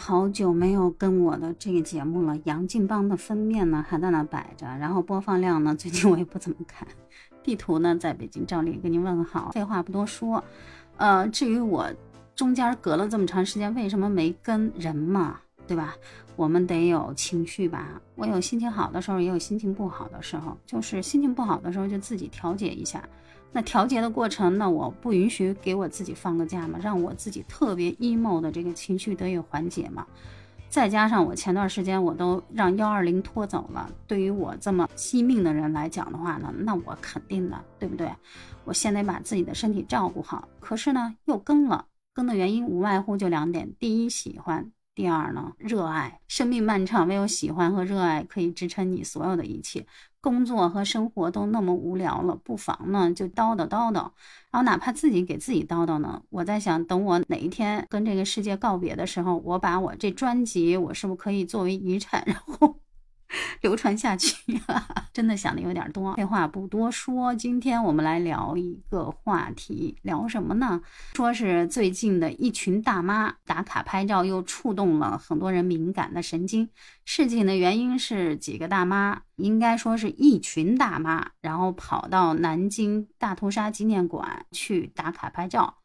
好久没有跟我的这个节目了，杨劲邦的封面呢还在那摆着，然后播放量呢最近我也不怎么看。地图呢在北京照例跟您问个好，废话不多说。呃，至于我中间隔了这么长时间，为什么没跟人嘛，对吧？我们得有情绪吧。我有心情好的时候，也有心情不好的时候，就是心情不好的时候就自己调节一下。那调节的过程，那我不允许给我自己放个假嘛，让我自己特别 emo 的这个情绪得以缓解嘛。再加上我前段时间我都让幺二零拖走了，对于我这么惜命的人来讲的话呢，那我肯定的，对不对？我先得把自己的身体照顾好。可是呢，又更了，更的原因无外乎就两点：第一，喜欢。第二呢，热爱生命漫长，唯有喜欢和热爱可以支撑你所有的一切。工作和生活都那么无聊了，不妨呢就叨叨叨叨，然后哪怕自己给自己叨叨呢。我在想，等我哪一天跟这个世界告别的时候，我把我这专辑，我是不是可以作为遗产，然后。流传下去，真的想的有点多。废话不多说，今天我们来聊一个话题，聊什么呢？说是最近的一群大妈打卡拍照，又触动了很多人敏感的神经。事情的原因是几个大妈，应该说是一群大妈，然后跑到南京大屠杀纪念馆去打卡拍照。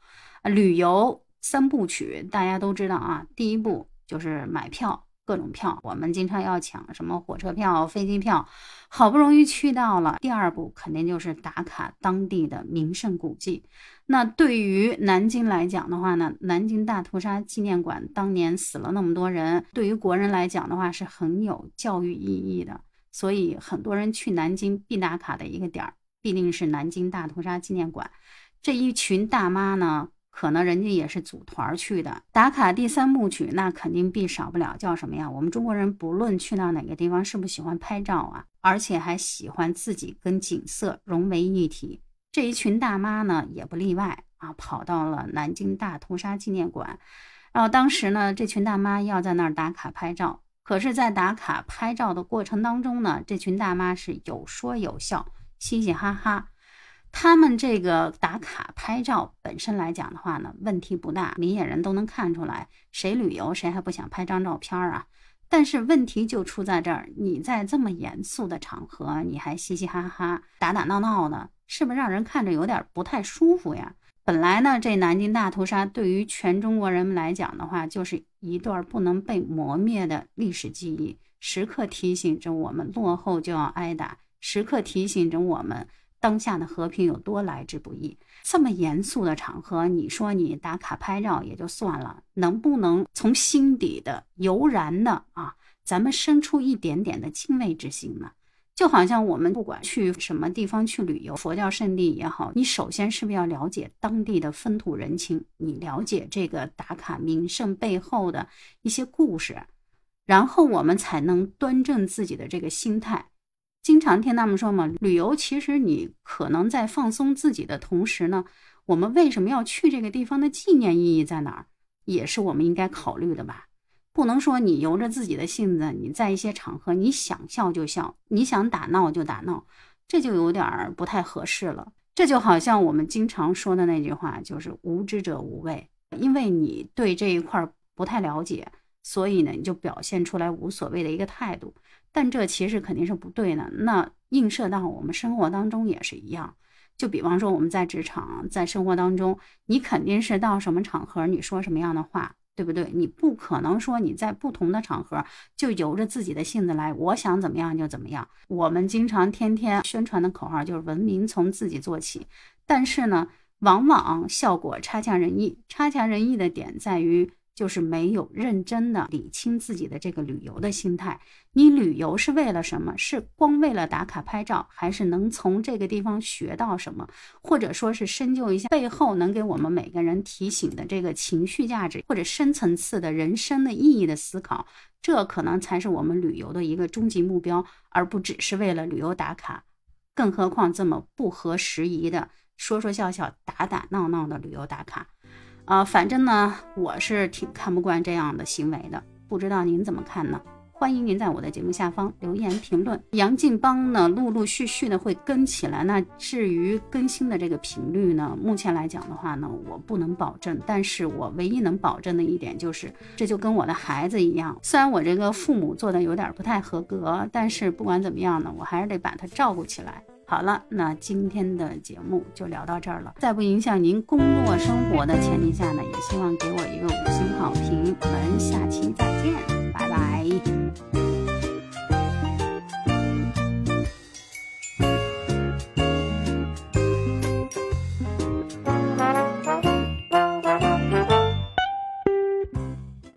旅游三部曲大家都知道啊，第一步就是买票。各种票，我们经常要抢什么火车票、飞机票，好不容易去到了。第二步肯定就是打卡当地的名胜古迹。那对于南京来讲的话呢，南京大屠杀纪念馆当年死了那么多人，对于国人来讲的话是很有教育意义的。所以很多人去南京必打卡的一个点儿，必定是南京大屠杀纪念馆。这一群大妈呢？可能人家也是组团去的，打卡第三部曲，那肯定必少不了叫什么呀？我们中国人不论去到哪个地方，是不是喜欢拍照啊？而且还喜欢自己跟景色融为一体。这一群大妈呢，也不例外啊，跑到了南京大屠杀纪念馆。然后当时呢，这群大妈要在那儿打卡拍照，可是，在打卡拍照的过程当中呢，这群大妈是有说有笑，嘻嘻哈哈。他们这个打卡拍照本身来讲的话呢，问题不大，明眼人都能看出来，谁旅游谁还不想拍张照片啊？但是问题就出在这儿，你在这么严肃的场合，你还嘻嘻哈哈、打打闹闹的，是不是让人看着有点不太舒服呀？本来呢，这南京大屠杀对于全中国人们来讲的话，就是一段不能被磨灭的历史记忆，时刻提醒着我们落后就要挨打，时刻提醒着我们。当下的和平有多来之不易？这么严肃的场合，你说你打卡拍照也就算了，能不能从心底的油然的啊，咱们生出一点点的敬畏之心呢？就好像我们不管去什么地方去旅游，佛教圣地也好，你首先是不是要了解当地的风土人情？你了解这个打卡名胜背后的一些故事，然后我们才能端正自己的这个心态。经常听他们说嘛，旅游其实你可能在放松自己的同时呢，我们为什么要去这个地方的纪念意义在哪儿，也是我们应该考虑的吧。不能说你由着自己的性子，你在一些场合你想笑就笑，你想打闹就打闹，这就有点儿不太合适了。这就好像我们经常说的那句话，就是无知者无畏，因为你对这一块儿不太了解。所以呢，你就表现出来无所谓的一个态度，但这其实肯定是不对的。那映射到我们生活当中也是一样。就比方说我们在职场，在生活当中，你肯定是到什么场合你说什么样的话，对不对？你不可能说你在不同的场合就由着自己的性子来，我想怎么样就怎么样。我们经常天天宣传的口号就是文明从自己做起，但是呢，往往效果差强人意。差强人意的点在于。就是没有认真的理清自己的这个旅游的心态。你旅游是为了什么？是光为了打卡拍照，还是能从这个地方学到什么，或者说是深究一下背后能给我们每个人提醒的这个情绪价值，或者深层次的人生的意义的思考？这可能才是我们旅游的一个终极目标，而不只是为了旅游打卡。更何况这么不合时宜的说说笑笑、打打闹闹的旅游打卡。啊，反正呢，我是挺看不惯这样的行为的，不知道您怎么看呢？欢迎您在我的节目下方留言评论。杨劲邦呢，陆陆续续的会跟起来。那至于更新的这个频率呢，目前来讲的话呢，我不能保证。但是我唯一能保证的一点就是，这就跟我的孩子一样。虽然我这个父母做的有点不太合格，但是不管怎么样呢，我还是得把他照顾起来。好了，那今天的节目就聊到这儿了。在不影响您工作生活的前提下呢，也希望给我一个五星好评。我们下期再见，拜拜。